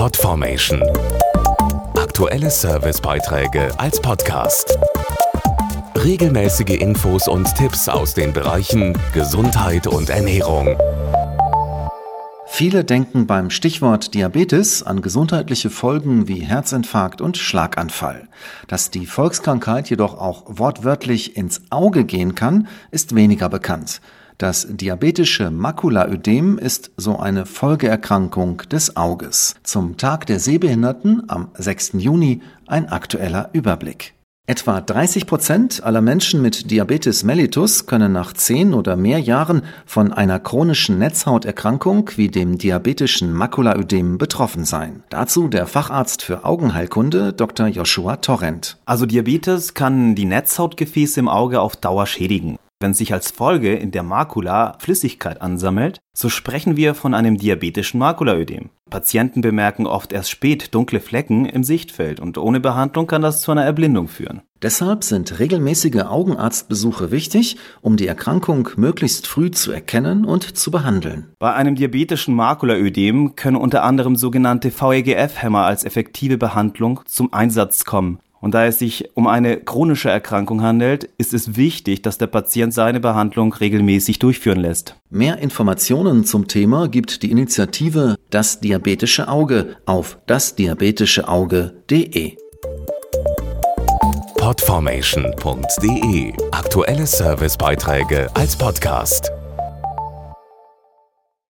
Podformation. Aktuelle Servicebeiträge als Podcast. Regelmäßige Infos und Tipps aus den Bereichen Gesundheit und Ernährung. Viele denken beim Stichwort Diabetes an gesundheitliche Folgen wie Herzinfarkt und Schlaganfall. Dass die Volkskrankheit jedoch auch wortwörtlich ins Auge gehen kann, ist weniger bekannt. Das diabetische Makulaödem ist so eine Folgeerkrankung des Auges. Zum Tag der Sehbehinderten am 6. Juni ein aktueller Überblick. Etwa 30 Prozent aller Menschen mit Diabetes mellitus können nach zehn oder mehr Jahren von einer chronischen Netzhauterkrankung wie dem diabetischen Makulaödem betroffen sein. Dazu der Facharzt für Augenheilkunde Dr. Joshua Torrent. Also Diabetes kann die Netzhautgefäße im Auge auf Dauer schädigen. Wenn sich als Folge in der Makula Flüssigkeit ansammelt, so sprechen wir von einem diabetischen Makulaödem. Patienten bemerken oft erst spät dunkle Flecken im Sichtfeld und ohne Behandlung kann das zu einer Erblindung führen. Deshalb sind regelmäßige Augenarztbesuche wichtig, um die Erkrankung möglichst früh zu erkennen und zu behandeln. Bei einem diabetischen Makulaödem können unter anderem sogenannte VEGF-Hämmer als effektive Behandlung zum Einsatz kommen. Und da es sich um eine chronische Erkrankung handelt, ist es wichtig, dass der Patient seine Behandlung regelmäßig durchführen lässt. Mehr Informationen zum Thema gibt die Initiative Das Diabetische Auge auf dasdiabetischeauge.de. Podformation.de Aktuelle Servicebeiträge als Podcast.